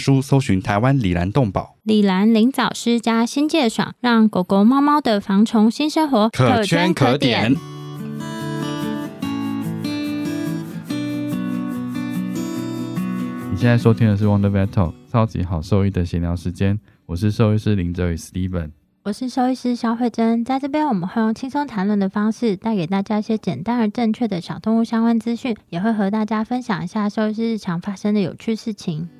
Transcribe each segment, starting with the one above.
书搜寻台湾李兰动保。李兰林早师加新界爽，让狗狗、猫猫的防虫新生活可圈可点。你现在收听的是 Wonder Vet Talk 超级好兽医的闲聊时间，我是兽医师林哲宇 Steven，我是兽医师肖慧珍，在这边我们会用轻松谈论的方式，带给大家一些简单而正确的小动物相关资讯，也会和大家分享一下兽医师日常发生的有趣事情。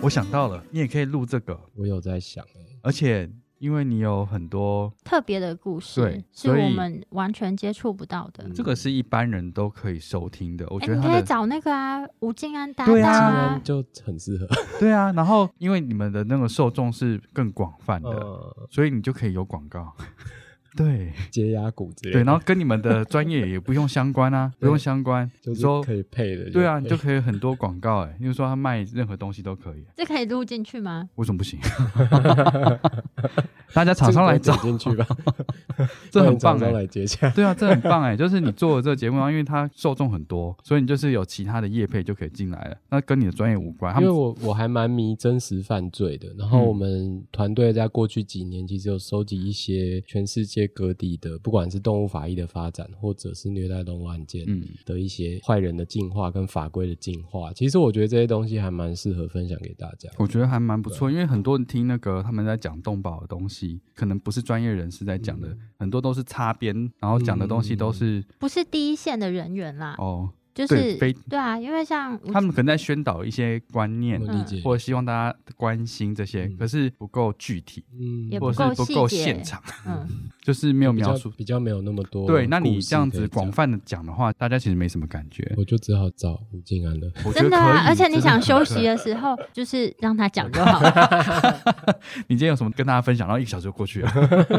我想到了，你也可以录这个，我有在想而且。因为你有很多特别的故事，对，是我们完全接触不到的。这个是一般人都可以收听的，我觉得你可以找那个啊，吴静安搭档啊，就很适合。对啊，然后因为你们的那个受众是更广泛的，所以你就可以有广告。对，接压骨子。对，然后跟你们的专业也不用相关啊，不用相关，就是说可以配的。对啊，你就可以很多广告哎，因为说他卖任何东西都可以。这可以录进去吗？为什么不行？大家厂商来找进去吧，这很棒哎，来接洽。对啊，这很棒哎，就是你做这个节目啊，因为它受众很多，所以你就是有其他的业配就可以进来了，那跟你的专业无关。因为我我还蛮迷真实犯罪的，然后我们团队在过去几年其实有收集一些全世界各地的，不管是动物法医的发展，或者是虐待动物案件的一些坏人的进化跟法规的进化，其实我觉得这些东西还蛮适合分享给大家。我觉得还蛮不错，因为很多人听那个他们在讲动保的东西。可能不是专业人士在讲的，很多都是擦边，然后讲的东西都是不是第一线的人员啦。哦。就是对啊，因为像他们可能在宣导一些观念，理解，或者希望大家关心这些，可是不够具体，嗯，或者是不够现场，嗯，就是没有描述，比较没有那么多。对，那你这样子广泛的讲的话，大家其实没什么感觉。我就只好找吴静安了，真的啊，而且你想休息的时候，就是让他讲就好了。你今天有什么跟大家分享？然后一个小时就过去了，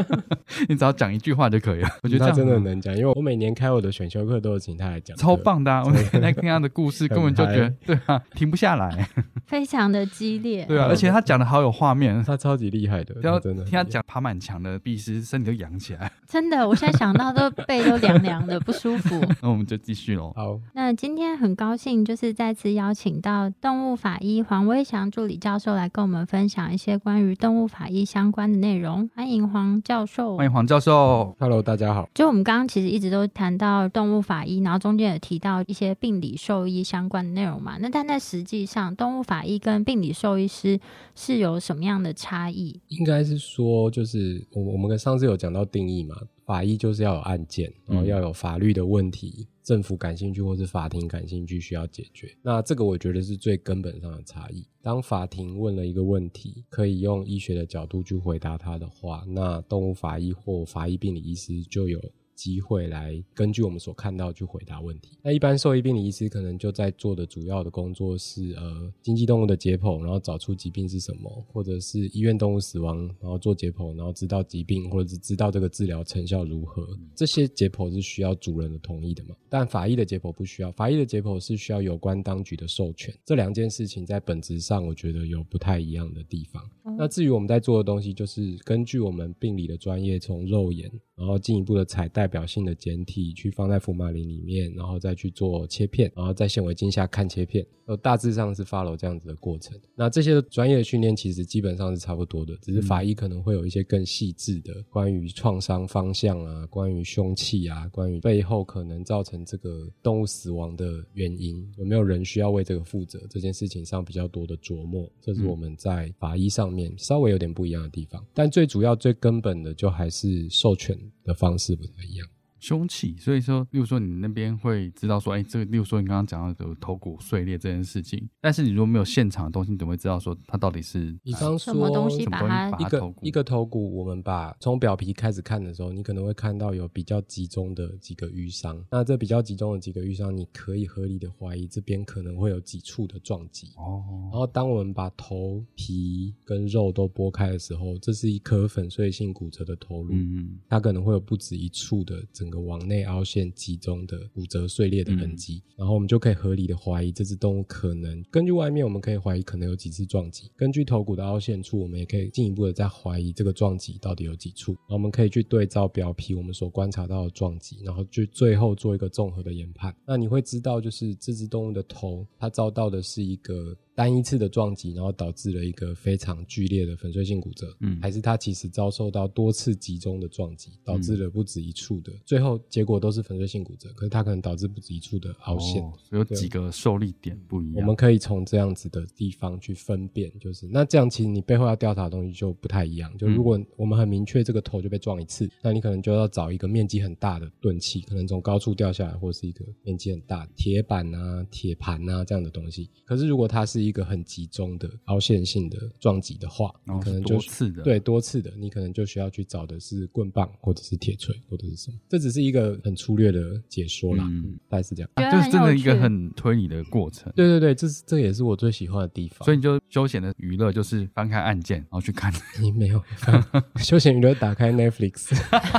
你只要讲一句话就可以了。我觉得他真的能讲，因为我每年开我的选修课都有请他来讲，超棒的。在听他的故事，根本就觉得对啊，停不下来，非常的激烈。对啊，而且他讲的好有画面，他超级厉害的，真的。听他讲爬满墙的必师，身体都扬起来。真的，我现在想到都背都凉凉的，不舒服。那我们就继续喽。好，那今天很高兴，就是再次邀请到动物法医黄威祥助理教授来跟我们分享一些关于动物法医相关的内容。欢迎黄教授。欢迎黄教授。Hello，大家好。就我们刚刚其实一直都谈到动物法医，然后中间也提到一些病理兽医相关的内容嘛？那但在实际上，动物法医跟病理兽医师是有什么样的差异？应该是说，就是我我们跟上次有讲到定义嘛，法医就是要有案件，然后要有法律的问题，政府感兴趣或是法庭感兴趣需要解决。那这个我觉得是最根本上的差异。当法庭问了一个问题，可以用医学的角度去回答他的话，那动物法医或法医病理医师就有。机会来根据我们所看到去回答问题。那一般兽医病理医师可能就在做的主要的工作是呃，经济动物的解剖，然后找出疾病是什么，或者是医院动物死亡，然后做解剖，然后知道疾病或者是知道这个治疗成效如何。这些解剖是需要主人的同意的嘛？但法医的解剖不需要，法医的解剖是需要有关当局的授权。这两件事情在本质上，我觉得有不太一样的地方。那至于我们在做的东西，就是根据我们病理的专业，从肉眼。然后进一步的采代表性的简体去放在福马林里面，然后再去做切片，然后在显微镜下看切片，呃，大致上是 follow 这样子的过程。那这些专业的训练其实基本上是差不多的，只是法医可能会有一些更细致的关于创伤方向啊，关于凶器啊，关于背后可能造成这个动物死亡的原因，有没有人需要为这个负责这件事情上比较多的琢磨，这是我们在法医上面稍微有点不一样的地方。但最主要、最根本的就还是授权的方式不太一样。凶器，所以说，例如说你那边会知道说，哎，这个，例如说你刚刚讲到的头骨碎裂这件事情，但是你如果没有现场的东西，你怎么会知道说它到底是？比方说，什么东西把它一个一个头骨，我们把从表皮开始看的时候，你可能会看到有比较集中的几个淤伤。那这比较集中的几个淤伤，你可以合理的怀疑这边可能会有几处的撞击。哦。然后当我们把头皮跟肉都剥开的时候，这是一颗粉碎性骨折的头颅。嗯嗯。它可能会有不止一处的整。个往内凹陷集中的骨折碎裂的痕迹，然后我们就可以合理的怀疑这只动物可能根据外面，我们可以怀疑可能有几次撞击。根据头骨的凹陷处，我们也可以进一步的再怀疑这个撞击到底有几处。然后我们可以去对照表皮我们所观察到的撞击，然后就最后做一个综合的研判。那你会知道，就是这只动物的头，它遭到的是一个。单一次的撞击，然后导致了一个非常剧烈的粉碎性骨折，嗯，还是他其实遭受到多次集中的撞击，导致了不止一处的，最后结果都是粉碎性骨折，可是他可能导致不止一处的凹陷，有几个受力点不一样。我们可以从这样子的地方去分辨，就是那这样其实你背后要调查的东西就不太一样。就如果我们很明确这个头就被撞一次，那你可能就要找一个面积很大的钝器，可能从高处掉下来，或是一个面积很大铁板啊、铁盘啊这样的东西。可是如果它是一个很集中的凹陷性的撞击的话，可能就多次的对多次的，你可能就需要去找的是棍棒或者是铁锤或者是什么。这只是一个很粗略的解说啦，嗯大概是这样。就是真的一个很推理的过程。对对对，这是这也是我最喜欢的地方。所以你就休闲的娱乐就是翻开案件，然后去看。你没有休闲娱乐，打开 Netflix，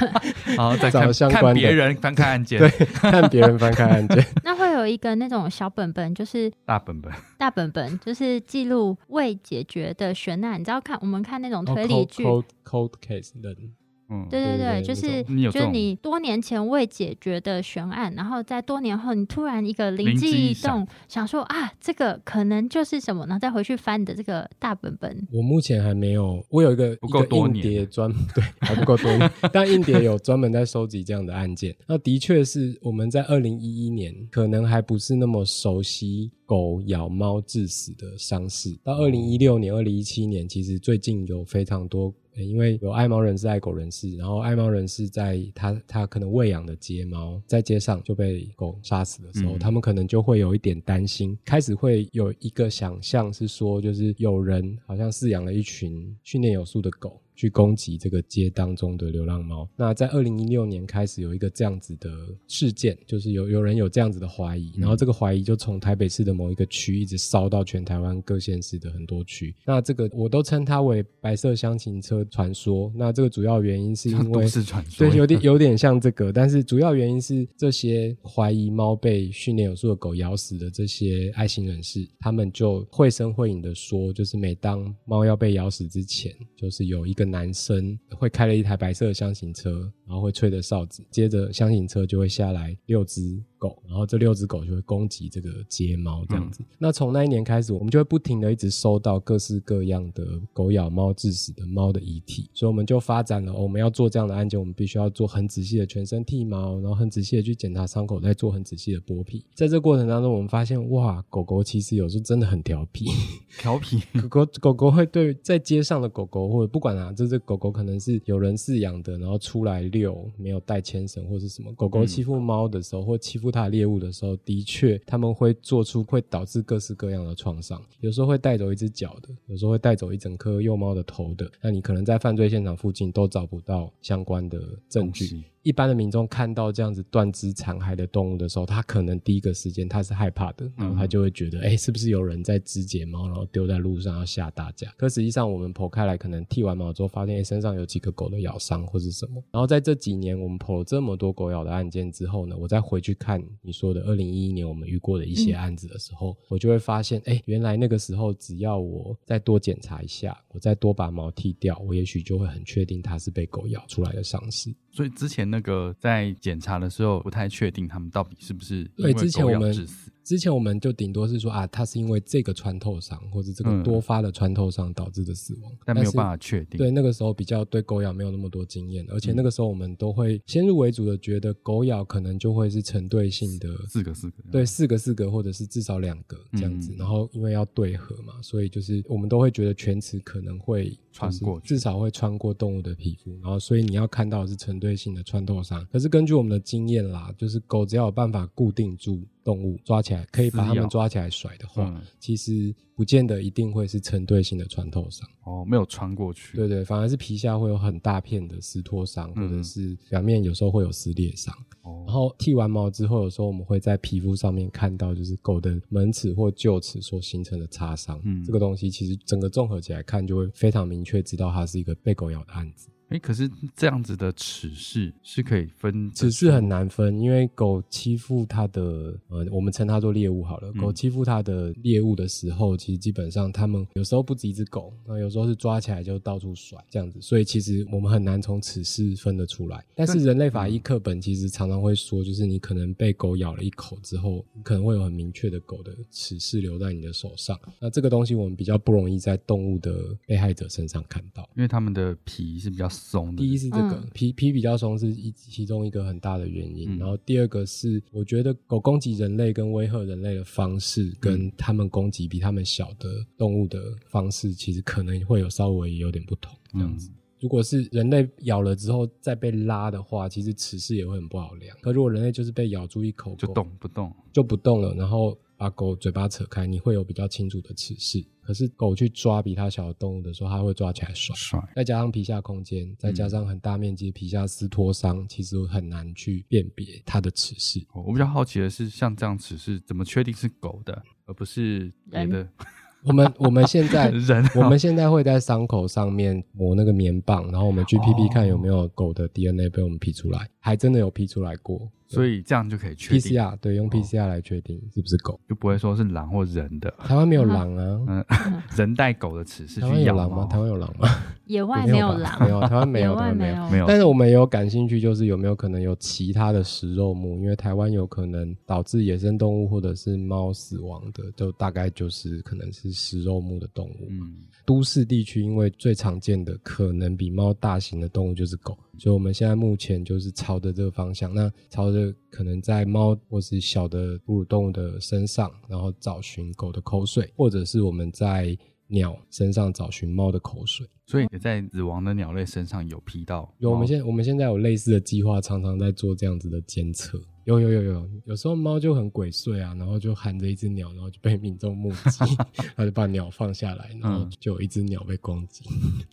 然后再找相关的别人翻开案件，对，看别人翻开案件。那会有一个那种小本本，就是大本本，大本本就是。记录未解决的悬案，你知道看我们看那种推理剧，cold case 的。嗯，对对对，就是就是你多年前未解决的悬案，然后在多年后你突然一个灵机一动，想说啊，这个可能就是什么，然后再回去翻你的这个大本本。我目前还没有，我有一个不够多年专对还不够多年，但硬碟有专门在收集这样的案件。那的确是我们在二零一一年可能还不是那么熟悉狗咬猫致死的伤势，到二零一六年、二零一七年，其实最近有非常多。因为有爱猫人士、爱狗人士，然后爱猫人士在他他可能喂养的街猫在街上就被狗杀死的时候，他们可能就会有一点担心，开始会有一个想象是说，就是有人好像饲养了一群训练有素的狗。去攻击这个街当中的流浪猫。那在二零一六年开始有一个这样子的事件，就是有有人有这样子的怀疑，然后这个怀疑就从台北市的某一个区一直烧到全台湾各县市的很多区。那这个我都称它为白色箱型车传说。那这个主要原因是因为是传说对有点 有点像这个，但是主要原因是这些怀疑猫被训练有素的狗咬死的这些爱心人士，他们就绘声绘影的说，就是每当猫要被咬死之前，就是有一个。男生会开了一台白色的箱型车，然后会吹着哨子，接着箱型车就会下来六只。狗，然后这六只狗就会攻击这个街猫这样子。那从那一年开始，我们就会不停的一直收到各式各样的狗咬猫致死的猫的遗体，所以我们就发展了，我们要做这样的案件，我们必须要做很仔细的全身剃毛，然后很仔细的去检查伤口，再做很仔细的剥皮。在这过程当中，我们发现，哇，狗狗其实有时候真的很调皮，调皮。狗狗狗狗会对在街上的狗狗，或者不管啊，这只狗狗可能是有人饲养的，然后出来遛，没有带牵绳或是什么，狗狗欺负猫的时候，或欺负。它猎物的时候，的确他们会做出会导致各式各样的创伤，有时候会带走一只脚的，有时候会带走一整颗幼猫的头的。那你可能在犯罪现场附近都找不到相关的证据。一般的民众看到这样子断肢残骸的动物的时候，他可能第一个时间他是害怕的，然后他就会觉得，哎，是不是有人在肢解猫，然后丢在路上要吓大家？可实际上，我们剖开来，可能剃完毛之后，发现哎身上有几个狗的咬伤或是什么。然后在这几年，我们剖了这么多狗咬的案件之后呢，我再回去看你说的二零一一年我们遇过的一些案子的时候，我就会发现，哎，原来那个时候只要我再多检查一下，我再多把毛剃掉，我也许就会很确定它是被狗咬出来的伤势。所以之前那个在检查的时候不太确定他们到底是不是对之前我们致死。之前我们就顶多是说啊，它是因为这个穿透伤或者这个多发的穿透伤导致的死亡，但没有办法确定。对，那个时候比较对狗咬没有那么多经验，而且那个时候我们都会先入为主的觉得狗咬可能就会是成对性的四个四个，对，四个四个或者是至少两个这样子。然后因为要对合嘛，所以就是我们都会觉得犬齿可能会穿过，至少会穿过动物的皮肤。然后所以你要看到是成对性的穿透伤。可是根据我们的经验啦，就是狗只要有办法固定住。动物抓起来可以把它们抓起来甩的话，其实不见得一定会是成对性的穿透伤哦，没有穿过去。对对，反而是皮下会有很大片的撕脱伤，或者是表面有时候会有撕裂伤。哦，然后剃完毛之后，有时候我们会在皮肤上面看到，就是狗的门齿或臼齿所形成的擦伤。嗯，这个东西其实整个综合起来看，就会非常明确知道它是一个被狗咬的案子。哎，可是这样子的齿势是可以分，齿势很难分，因为狗欺负它的，呃，我们称它做猎物好了。狗欺负它的猎物的时候，其实基本上它们有时候不止一只狗，那有时候是抓起来就到处甩这样子，所以其实我们很难从齿势分得出来。但是人类法医课本其实常常会说，就是你可能被狗咬了一口之后，可能会有很明确的狗的齿势留在你的手上。那这个东西我们比较不容易在动物的被害者身上看到，因为它们的皮是比较。松。第一是这个皮皮比较松，是一其中一个很大的原因。然后第二个是，我觉得狗攻击人类跟威吓人类的方式，跟他们攻击比他们小的动物的方式，其实可能会有稍微有点不同。这样子，如果是人类咬了之后再被拉的话，其实齿势也会很不好量。可如果人类就是被咬住一口，就动不动就不动了，然后。把狗嘴巴扯开，你会有比较清楚的齿势。可是狗去抓比它小的动物的时候，它会抓起来甩。再加上皮下空间，再加上很大面积皮下撕脱伤，其实很难去辨别它的齿势。我比较好奇的是，像这样齿势，怎么确定是狗的，而不是别的？我们我们现在 人，我们现在会在伤口上面抹那个棉棒，然后我们去 P P 看有没有狗的 DNA 被我们 P 出来，还真的有 P 出来过。所以这样就可以确定 PCR，对，用 PCR 来确定是不是狗，就不会说是狼或人的。台湾没有狼啊，嗯，人带狗的齿是台湾有狼吗？台湾有狼吗？野外没有狼，没有，台湾没有，台湾没有，没有。但是我们也有感兴趣，就是有没有可能有其他的食肉目？因为台湾有可能导致野生动物或者是猫死亡的，就大概就是可能是食肉目的动物。嗯，都市地区因为最常见的可能比猫大型的动物就是狗。所以我们现在目前就是朝着这个方向，那朝着可能在猫或是小的哺乳动物的身上，然后找寻狗的口水，或者是我们在鸟身上找寻猫的口水。所以也在死亡的鸟类身上有批到。有，我们现我们现在有类似的计划，常常在做这样子的监测。有有有有，有时候猫就很鬼祟啊，然后就含着一只鸟，然后就被民众目击，他就把鸟放下来，然后就有一只鸟被攻击，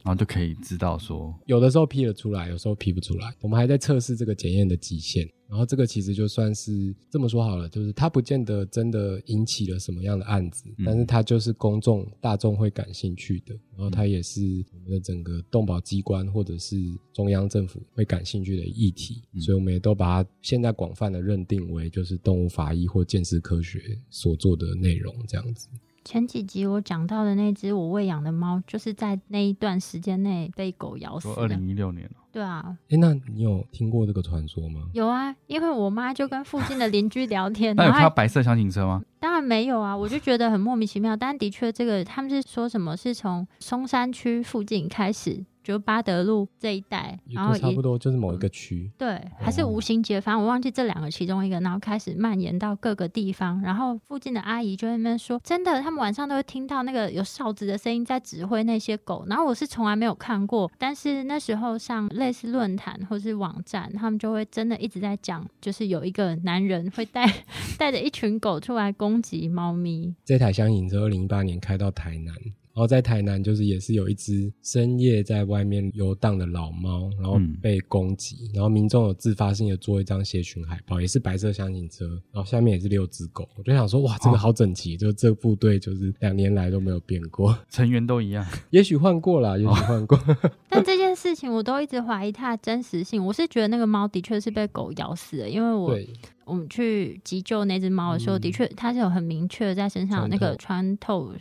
然后就可以知道说，有的时候批了出来，有时候批不出来，我们还在测试这个检验的极限。然后这个其实就算是这么说好了，就是它不见得真的引起了什么样的案子，但是它就是公众大众会感兴趣的，然后它也是我们的整个动保机关或者是中央政府会感兴趣的议题，所以我们也都把它现在广泛的。认定为就是动物法医或建识科学所做的内容这样子。前几集我讲到的那只我喂养的猫，就是在那一段时间内被狗咬死。二零一六年了。对啊。哎，那你有听过这个传说吗？有啊，因为我妈就跟附近的邻居聊天。那有看到白色箱型车吗？当然没有啊，我就觉得很莫名其妙。但的确，这个他们是说什么是从松山区附近开始。就巴德路这一带，然后差不多就是某一个区，对，还是无形街，反正我忘记这两个其中一个，然后开始蔓延到各个地方，然后附近的阿姨就在那边说，真的，他们晚上都会听到那个有哨子的声音在指挥那些狗，然后我是从来没有看过，但是那时候上类似论坛或是网站，他们就会真的一直在讲，就是有一个男人会带 带着一群狗出来攻击猫咪。这台箱型车二零一八年开到台南。然后在台南，就是也是有一只深夜在外面游荡的老猫，然后被攻击，然后民众有自发性的做一张协群海报，也是白色箱型车，然后下面也是六只狗。我就想说，哇，这个好整齐，就这部队就是两年来都没有变过，成员都一样，也许换过了，也许换过。但这件事情我都一直怀疑它的真实性。我是觉得那个猫的确是被狗咬死的，因为我。我们去急救那只猫的时候，的确它是有很明确的在身上有那个穿透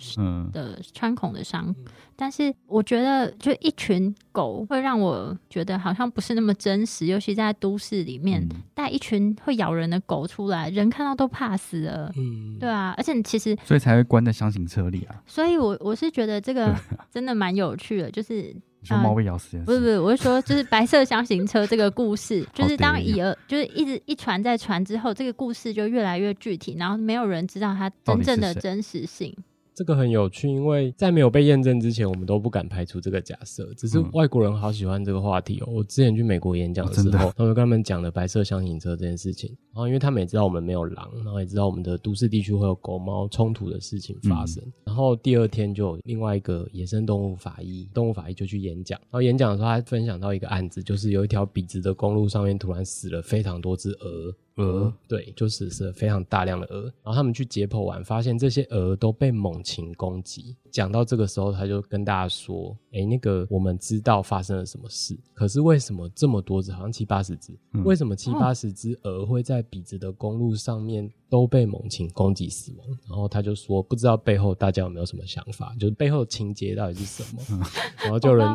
的穿孔的伤。但是我觉得，就一群狗会让我觉得好像不是那么真实，尤其在都市里面带一群会咬人的狗出来，人看到都怕死了。嗯，对啊，而且其实所以才会关在箱型车里啊。所以我我是觉得这个真的蛮有趣的，就是说猫被咬死。不是不是，我是说就是白色箱型车这个故事，就是当以讹就是一直一传再传之后，这个故事就越来越具体，然后没有人知道它真正的真实性。这个很有趣，因为在没有被验证之前，我们都不敢排除这个假设。只是外国人好喜欢这个话题哦。我之前去美国演讲的时候，他们跟他们讲了白色箱型车这件事情。然后，因为他们也知道我们没有狼，然后也知道我们的都市地区会有狗猫冲突的事情发生。然后第二天就有另外一个野生动物法医，动物法医就去演讲。然后演讲的时候，他分享到一个案子，就是有一条笔直的公路上面突然死了非常多只鹅。鹅对，就是是非常大量的鹅，然后他们去解剖完，发现这些鹅都被猛禽攻击。讲到这个时候，他就跟大家说：“哎，那个我们知道发生了什么事，可是为什么这么多只，好像七八十只，为什么七八十只鹅会在笔直的公路上面？”都被猛禽攻击死亡，然后他就说不知道背后大家有没有什么想法，就是背后情节到底是什么？然后就有人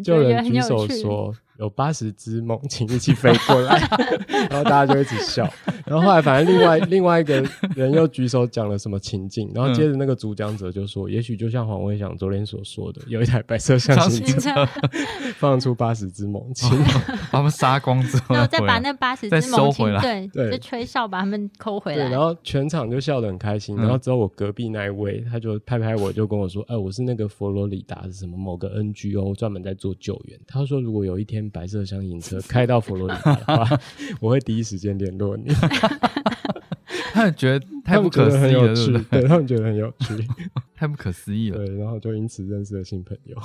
就有人举手说有八十只猛禽一起飞过来，然后大家就一直笑。然后后来反正另外另外一个人又举手讲了什么情境，然后接着那个主讲者就说，也许就像黄伟翔昨天所说的，有一台白色箱型车放出八十只猛禽，把他们杀光之后，然后再把那八十只猛禽对对，就吹哨把他们抠回来。然后全场就笑得很开心，然后之后我隔壁那一位，他就拍拍我，就跟我说：“哎，我是那个佛罗里达是什么某个 NGO，专门在做救援。”他说：“如果有一天白色箱型车开到佛罗里达的话，我会第一时间联络你。” 他们觉得太不可思议了，对他们觉得很有趣，太不可思议了。对，然后就因此认识了新朋友。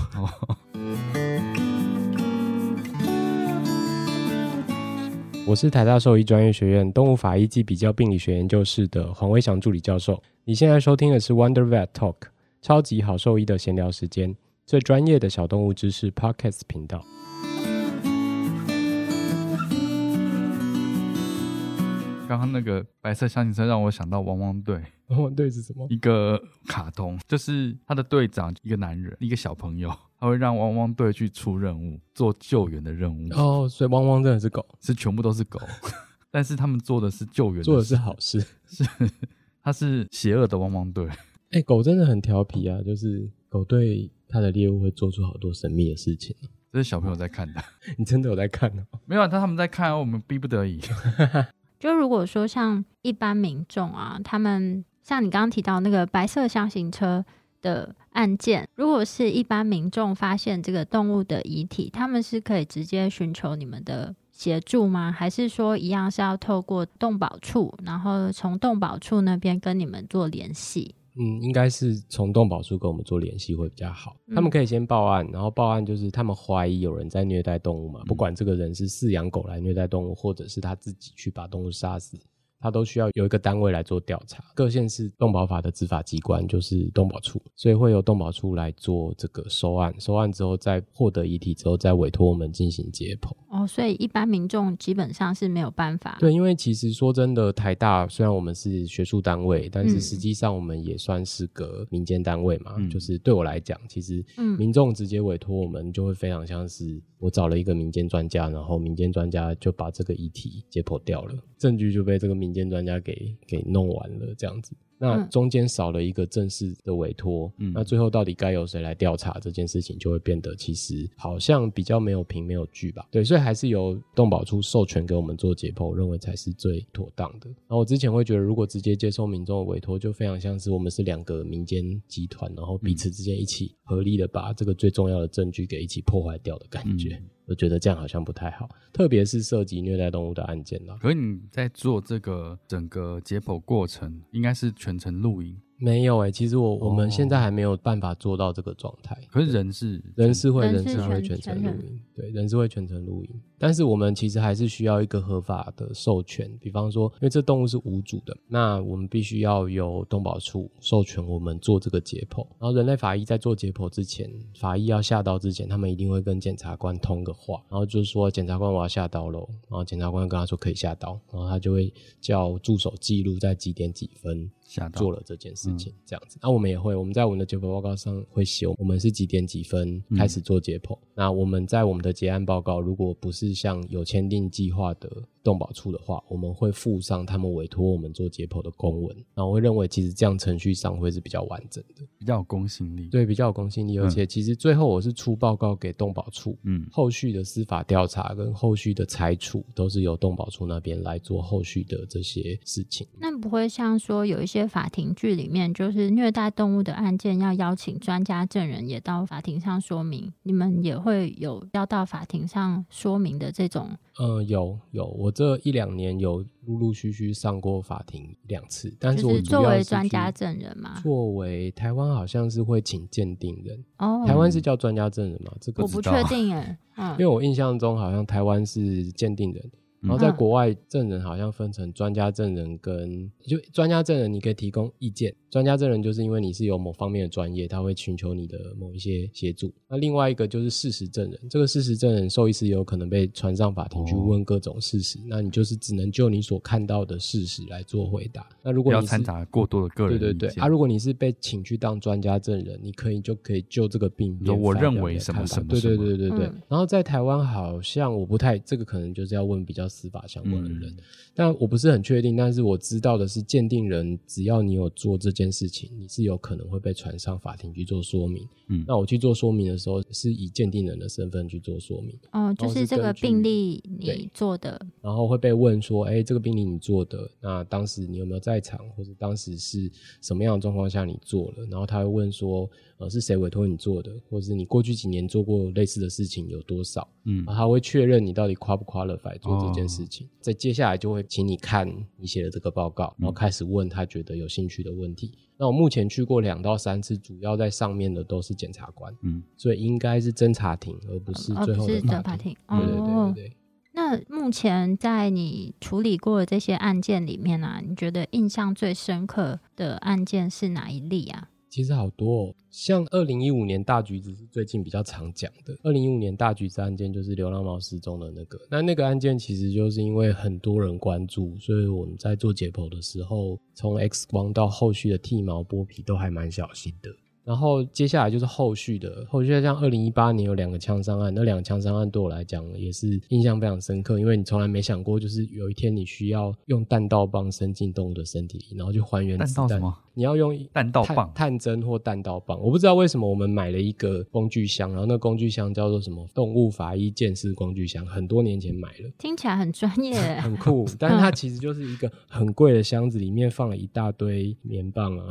我是台大兽医专业学院动物法医及比较病理学研究室的黄威翔助理教授。你现在收听的是 Wonder Vet Talk，超级好兽医的闲聊时间，最专业的小动物知识 Podcast 频道。刚刚那个白色箱型车让我想到汪汪队。汪汪队是什么？一个卡通，就是他的队长一个男人，一个小朋友。他会让汪汪队去出任务，做救援的任务。哦，所以汪汪真的是狗，是全部都是狗，但是他们做的是救援，做的是好事。是，他是邪恶的汪汪队。哎，狗真的很调皮啊，就是狗对它的猎物会做出好多神秘的事情。这是小朋友在看的，你真的有在看呢？没有，他他们在看，我们逼不得已。就如果说像一般民众啊，他们像你刚刚提到那个白色箱型车。的案件，如果是一般民众发现这个动物的遗体，他们是可以直接寻求你们的协助吗？还是说一样是要透过动保处，然后从动保处那边跟你们做联系？嗯，应该是从动保处跟我们做联系会比较好。他们可以先报案，然后报案就是他们怀疑有人在虐待动物嘛，不管这个人是饲养狗来虐待动物，或者是他自己去把动物杀死。它都需要有一个单位来做调查，各县市动保法的执法机关就是动保处，所以会由动保处来做这个收案，收案之后再获得遗体之后再委托我们进行解剖。哦，所以一般民众基本上是没有办法。对，因为其实说真的，台大虽然我们是学术单位，但是实际上我们也算是个民间单位嘛。就是对我来讲，其实民众直接委托我们，就会非常像是我找了一个民间专家，然后民间专家就把这个遗体解剖掉了，证据就被这个民间专家给给弄完了，这样子。那中间少了一个正式的委托，嗯那最后到底该由谁来调查这件事情，就会变得其实好像比较没有凭没有据吧？对，所以还是由动保处授权给我们做解剖，我认为才是最妥当的。然后我之前会觉得，如果直接接受民众的委托，就非常像是我们是两个民间集团，然后彼此之间一起合力的把这个最重要的证据给一起破坏掉的感觉。我觉得这样好像不太好，特别是涉及虐待动物的案件了。可是你在做这个整个解剖过程，应该是全程录音，没有哎，其实我我们现在还没有办法做到这个状态。可是人是人是会人是会全程录音，对，人是会全程录音。但是我们其实还是需要一个合法的授权，比方说，因为这动物是无主的，那我们必须要由动保处授权我们做这个解剖。然后人类法医在做解剖之前，法医要下刀之前，他们一定会跟检察官通个话，然后就是说检察官我要下刀喽，然后检察官跟他说可以下刀，然后他就会叫助手记录在几点几分。做了这件事情，这样子，那我们也会，我们在我们的解剖报告上会写，我们是几点几分开始做解剖。那我们在我们的结案报告，如果不是像有签订计划的。动保处的话，我们会附上他们委托我们做解剖的公文，然后会认为其实这样程序上会是比较完整的，比较有公信力。对，比较有公信力，而且其实最后我是出报告给动保处，嗯，后续的司法调查跟后续的裁处都是由动保处那边来做后续的这些事情。那不会像说有一些法庭剧里面，就是虐待动物的案件要邀请专家证人也到法庭上说明，你们也会有要到法庭上说明的这种？嗯，有有我。这一两年有陆陆续续上过法庭两次，但是我作为专家证人嘛，作为台湾好像是会请鉴定人哦，台湾是叫专家证人吗？这个我不确定哎，因为我印象中好像台湾是鉴定人。然后在国外，证人好像分成专家证人跟就专家证人，你可以提供意见。专家证人就是因为你是有某方面的专业，他会寻求你的某一些协助。那另外一个就是事实证人，这个事实证人受益师有可能被传上法庭去问各种事实，那你就是只能就你所看到的事实来做回答。那如果你要掺杂过多的个人对对对，啊，如果你是被请去当专家证人，你可以就可以就这个病变，我认为什么什么，对对对对对。然后在台湾好像我不太这个可能就是要问比较司法相关的。人，但我不是很确定。但是我知道的是，鉴定人只要你有做这件事情，你是有可能会被传上法庭去做说明。嗯，那我去做说明的时候，是以鉴定人的身份去做说明。哦，就是这个病例你做的，然后会被问说：“哎，这个病例你做的，那当时你有没有在场，或者当时是什么样的状况下你做了？”然后他会问说。呃，是谁委托你做的，或者是你过去几年做过类似的事情有多少？嗯，他会确认你到底夸不夸了 i 做这件事情。在接下来就会请你看你写的这个报告，然后开始问他觉得有兴趣的问题。那我目前去过两到三次，主要在上面的都是检察官，嗯，所以应该是侦查庭，而不是最后的法庭。对对对对对。那目前在你处理过的这些案件里面呢，你觉得印象最深刻的案件是哪一例啊？其实好多，哦，像二零一五年大橘子是最近比较常讲的。二零一五年大橘子案件就是流浪猫失踪的那个，那那个案件其实就是因为很多人关注，所以我们在做解剖的时候，从 X 光到后续的剃毛剥皮都还蛮小心的。然后接下来就是后续的，后续像二零一八年有两个枪伤案，那两个枪伤案对我来讲也是印象非常深刻，因为你从来没想过，就是有一天你需要用弹道棒伸进动物的身体里，然后去还原子弹。你要用弹道棒、探针或弹道棒，我不知道为什么我们买了一个工具箱，然后那工具箱叫做什么动物法医鉴识工具箱，很多年前买了，听起来很专业，很酷，但是它其实就是一个很贵的箱子，里面放了一大堆棉棒啊、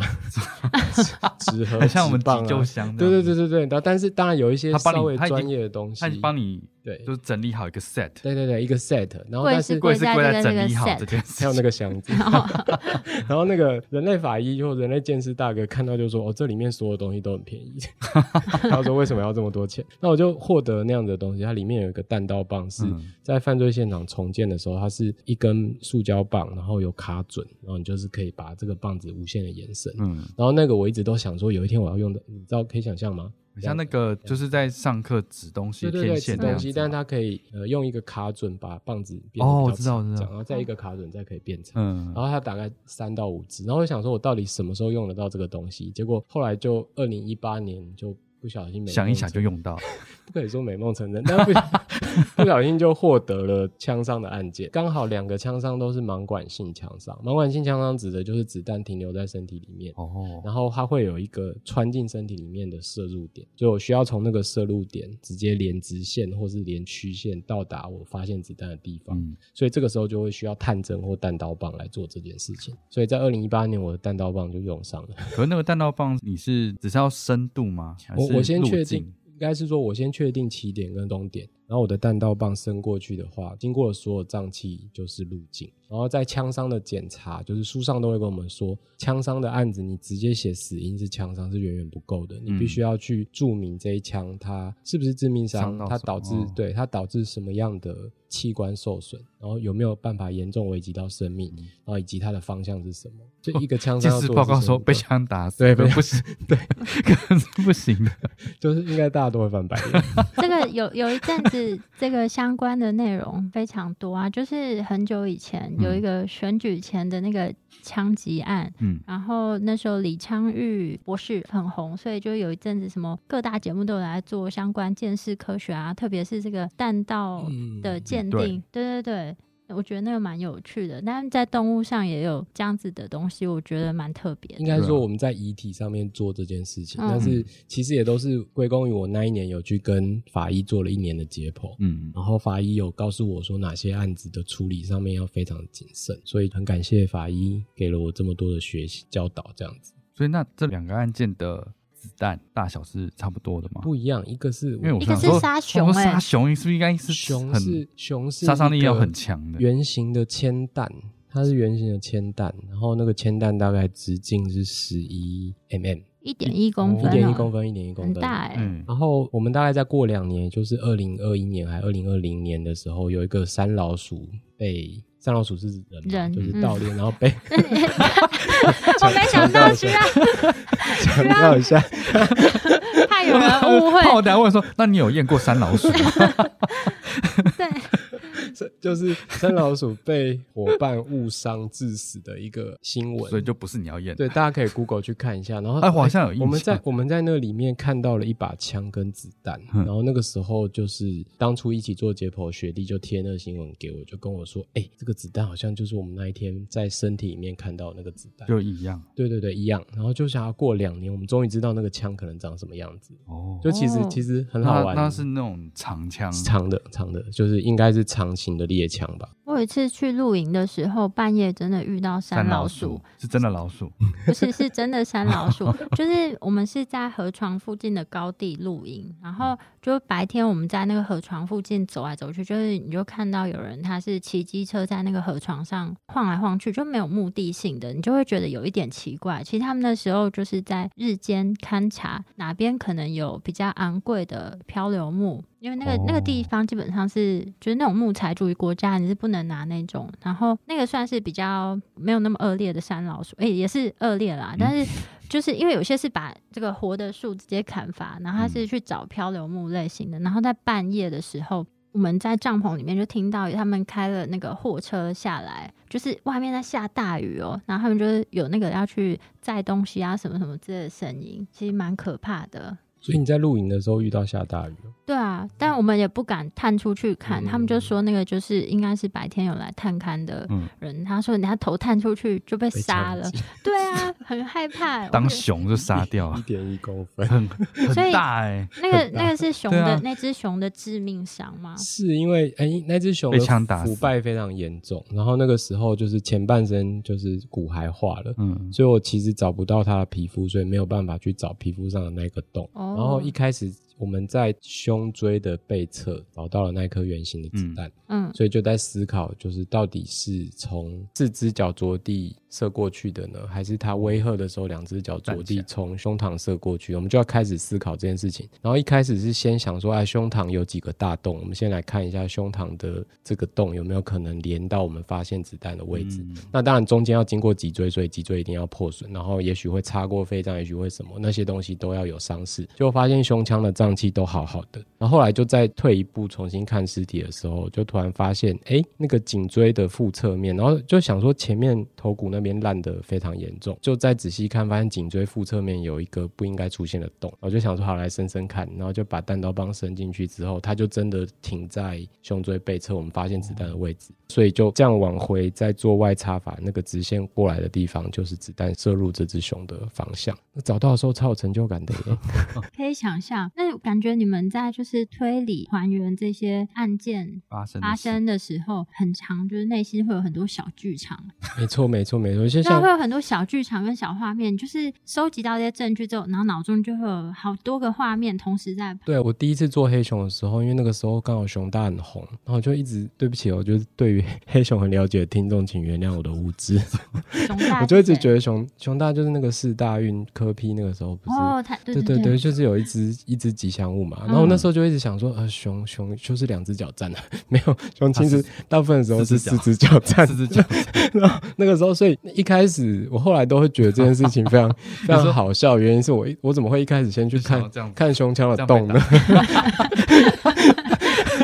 纸盒、像我们急救箱，对对对对对，然后但是当然有一些稍微专业的东西，他帮你。对，就是整理好一个 set。对对对，一个 set。然后但是贵是贵在整理好这件事，还有那个箱子。然后那个人类法医或人类鉴识大哥看到就说：“哦，这里面所有东西都很便宜。”他说：“为什么要这么多钱？”那我就获得那样的东西。它里面有一个弹道棒，是在犯罪现场重建的时候，它是一根塑胶棒，然后有卡准，然后你就是可以把这个棒子无限的延伸。嗯。然后那个我一直都想说，有一天我要用的，你知道可以想象吗？像那个就是在上课指东西、天线东西，但是它可以呃用一个卡准把棒子变哦，我知道，我知道，然后再一个卡准再可以变成，嗯，然后它大概三到五支，然后我想说我到底什么时候用得到这个东西？结果后来就二零一八年就。不小心想一想就用到，不可以说美梦成真，但不 不小心就获得了枪伤的案件。刚好两个枪伤都是盲管性枪伤，盲管性枪伤指的就是子弹停留在身体里面，哦，然后它会有一个穿进身体里面的摄入点，所以我需要从那个摄入点直接连直线或是连曲线到达我发现子弹的地方，所以这个时候就会需要探针或弹刀棒来做这件事情。所以在二零一八年，我的弹刀棒就用上了。可是那个弹刀棒，你是只是要深度吗？先确定，应该是说我先确定起点跟终点，然后我的弹道棒伸过去的话，经过所有脏器就是路径。然后在枪伤的检查，就是书上都会跟我们说，枪伤的案子你直接写死因是枪伤是远远不够的，你必须要去注明这一枪它是不是致命伤，它导致对它导致什么样的器官受损，然后有没有办法严重危及到生命，然后以及它的方向是什么。就一个枪伤报告说被枪打死，对，不行，对，可是不行的，就是应该大家都会翻白眼。这个有有一阵子，这个相关的内容非常多啊，就是很久以前。有一个选举前的那个枪击案，嗯，然后那时候李昌钰博士很红，所以就有一阵子什么各大节目都有来做相关见识科学啊，特别是这个弹道的鉴定，对对对。我觉得那个蛮有趣的，但是在动物上也有这样子的东西，我觉得蛮特别。应该说我们在遗体上面做这件事情，但是其实也都是归功于我那一年有去跟法医做了一年的解剖，嗯，然后法医有告诉我说哪些案子的处理上面要非常谨慎，所以很感谢法医给了我这么多的学习教导，这样子。所以那这两个案件的。子弹大小是差不多的吗？不一样，一个是因为我是杀熊，杀熊是不是应该是熊是熊是杀伤力要很强的圆形的铅弹，它是圆形的铅弹，然后那个铅弹大概直径是十一 mm，一点一公分，一点一公分，一点一公分，大哎。然后我们大概再过两年，就是二零二一年还二零二零年的时候，有一个山老鼠被。三老鼠是人，就是盗猎，然后被。我没想到需要 强调一下，怕有人误会。怕我等下问说，那你有验过三老鼠吗？对。就是生老鼠被伙伴误伤致死的一个新闻，所以就不是你要验。对，大家可以 Google 去看一下。然后，哎，好像有我们在我们在那里面看到了一把枪跟子弹。然后那个时候就是当初一起做解剖学弟就贴那个新闻给我，就跟我说：“哎，这个子弹好像就是我们那一天在身体里面看到那个子弹，就一样。”对对对，一样。然后就想要过两年，我们终于知道那个枪可能长什么样子。哦，就其实其实很好玩。那是那种长枪，长的长的，就是应该是长新的猎枪吧。我有一次去露营的时候，半夜真的遇到山老鼠，是真的老鼠，不是是真的山老鼠。就是我们是在河床附近的高地露营，然后就白天我们在那个河床附近走来走去，就是你就看到有人他是骑机车在那个河床上晃来晃去，就没有目的性的，你就会觉得有一点奇怪。其实他们那时候就是在日间勘察哪边可能有比较昂贵的漂流木。因为那个那个地方基本上是就是那种木材主义国家，你是不能拿那种。然后那个算是比较没有那么恶劣的山老鼠，哎，也是恶劣啦。但是就是因为有些是把这个活的树直接砍伐，然后他是去找漂流木类型的。然后在半夜的时候，我们在帐篷里面就听到他们开了那个货车下来，就是外面在下大雨哦，然后他们就是有那个要去载东西啊什么什么之类的声音，其实蛮可怕的。所以你在露营的时候遇到下大雨对啊，但我们也不敢探出去看，他们就说那个就是应该是白天有来探勘的人，他说人家头探出去就被杀了，对啊，很害怕，当熊就杀掉，一点一公分，很大哎，那个那个是熊的那只熊的致命伤吗？是因为哎那只熊被枪打腐败非常严重，然后那个时候就是前半身就是骨骸化了，嗯，所以我其实找不到它的皮肤，所以没有办法去找皮肤上的那个洞，然后一开始。我们在胸椎的背侧找到了那颗圆形的子弹，嗯，所以就在思考，就是到底是从四只脚着地射过去的呢，还是他威吓的时候两只脚着地从胸膛射过去？我们就要开始思考这件事情。然后一开始是先想说，哎，胸膛有几个大洞？我们先来看一下胸膛的这个洞有没有可能连到我们发现子弹的位置。那当然中间要经过脊椎，所以脊椎一定要破损，然后也许会擦过肺脏，也许会什么那些东西都要有伤势。就发现胸腔的脏。脏器都好好的，然后后来就再退一步重新看尸体的时候，就突然发现，哎，那个颈椎的腹侧面，然后就想说前面头骨那边烂的非常严重，就再仔细看，发现颈椎腹侧面有一个不应该出现的洞，我就想说好来伸伸看，然后就把弹刀棒伸进去之后，它就真的停在胸椎背侧，我们发现子弹的位置，所以就这样往回再做外插法，那个直线过来的地方就是子弹射入这只熊的方向。找到的时候超有成就感的耶，可以想象那。感觉你们在就是推理还原这些案件发生发生的时候，很长，就是内心会有很多小剧场。没错，没错，没错。现在会有很多小剧场跟小画面，就是收集到这些证据之后，然后脑中就会有好多个画面同时在。对我第一次做黑熊的时候，因为那个时候刚好熊大很红，然后就一直对不起，我就是对于 黑熊很了解的听众，请原谅我的无知。熊大，我就一直觉得熊熊大就是那个四大运科批那个时候不是？哦，对对对，就是有一只一只吉祥物嘛。然后那时候就一直想说，呃，熊熊就是两只脚站的，没有熊其实大部分的时候是四只脚 站，四只脚。然后那个时候，所以一开始我后来都会觉得这件事情非常非常好笑，原因是我我怎么会一开始先去看看胸腔的洞呢？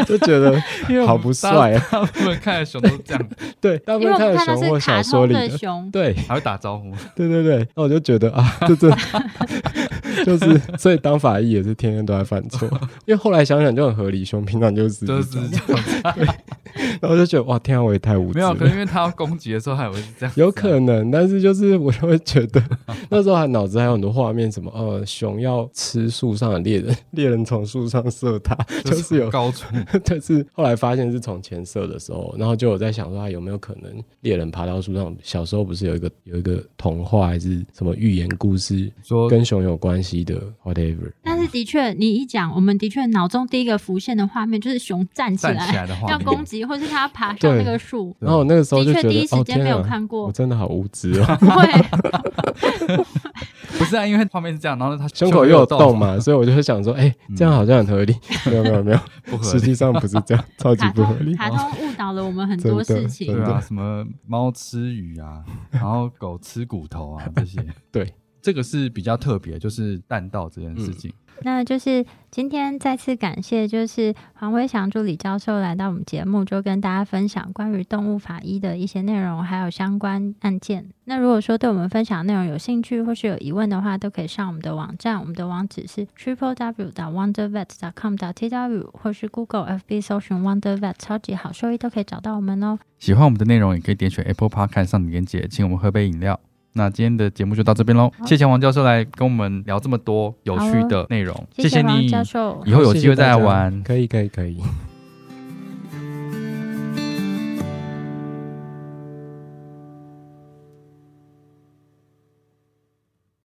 就觉得好不帅啊！大部分看的熊都这样，对，大部分看的熊或小说里的熊，对，还会打招呼，对对对。那我就觉得啊，这这就是，所以当法医也是天天都在犯错。因为后来想想就很合理，熊平常就是就是这样，对。然后就觉得哇，天啊，我也太无知。没有，可能因为他要攻击的时候，还会是这样。有可能，但是就是我就会觉得那时候还脑子还有很多画面，什么呃，熊要吃树上的猎人，猎人从树上射他，就是有高处。但是后来发现是从前射的时候，然后就有在想说，他有没有可能猎人爬到树上？小时候不是有一个有一个童话还是什么寓言故事，说跟熊有关系的 whatever。但是的确，你一讲，我们的确脑中第一个浮现的画面就是熊站起来要攻击，或是它爬上那个树。然后那个时候就觉得，哦天啊，我真的好无知哦。会。不是啊，因为画面是这样，然后他胸口又有洞嘛，所以我就会想说，哎，这样好像很合理。没有没有没有，实际上不是这样，超级不合理。卡通误导了我们很多事情，对啊，什么猫吃鱼啊，然后狗吃骨头啊这些。对，这个是比较特别，就是弹道这件事情。那就是今天再次感谢，就是黄威祥助理教授来到我们节目，就跟大家分享关于动物法医的一些内容，还有相关案件。那如果说对我们分享内容有兴趣或是有疑问的话，都可以上我们的网站，我们的网址是 triple w. wondervet. com. t w 或是 Google FB 搜寻 Wondervet 超级好兽医都可以找到我们哦。喜欢我们的内容，也可以点选 Apple Park 上的链接，请我们喝杯饮料。那今天的节目就到这边喽，谢谢王教授来跟我们聊这么多有趣的内容，谢谢你，教授，以后有机会再来玩，可以可以可以。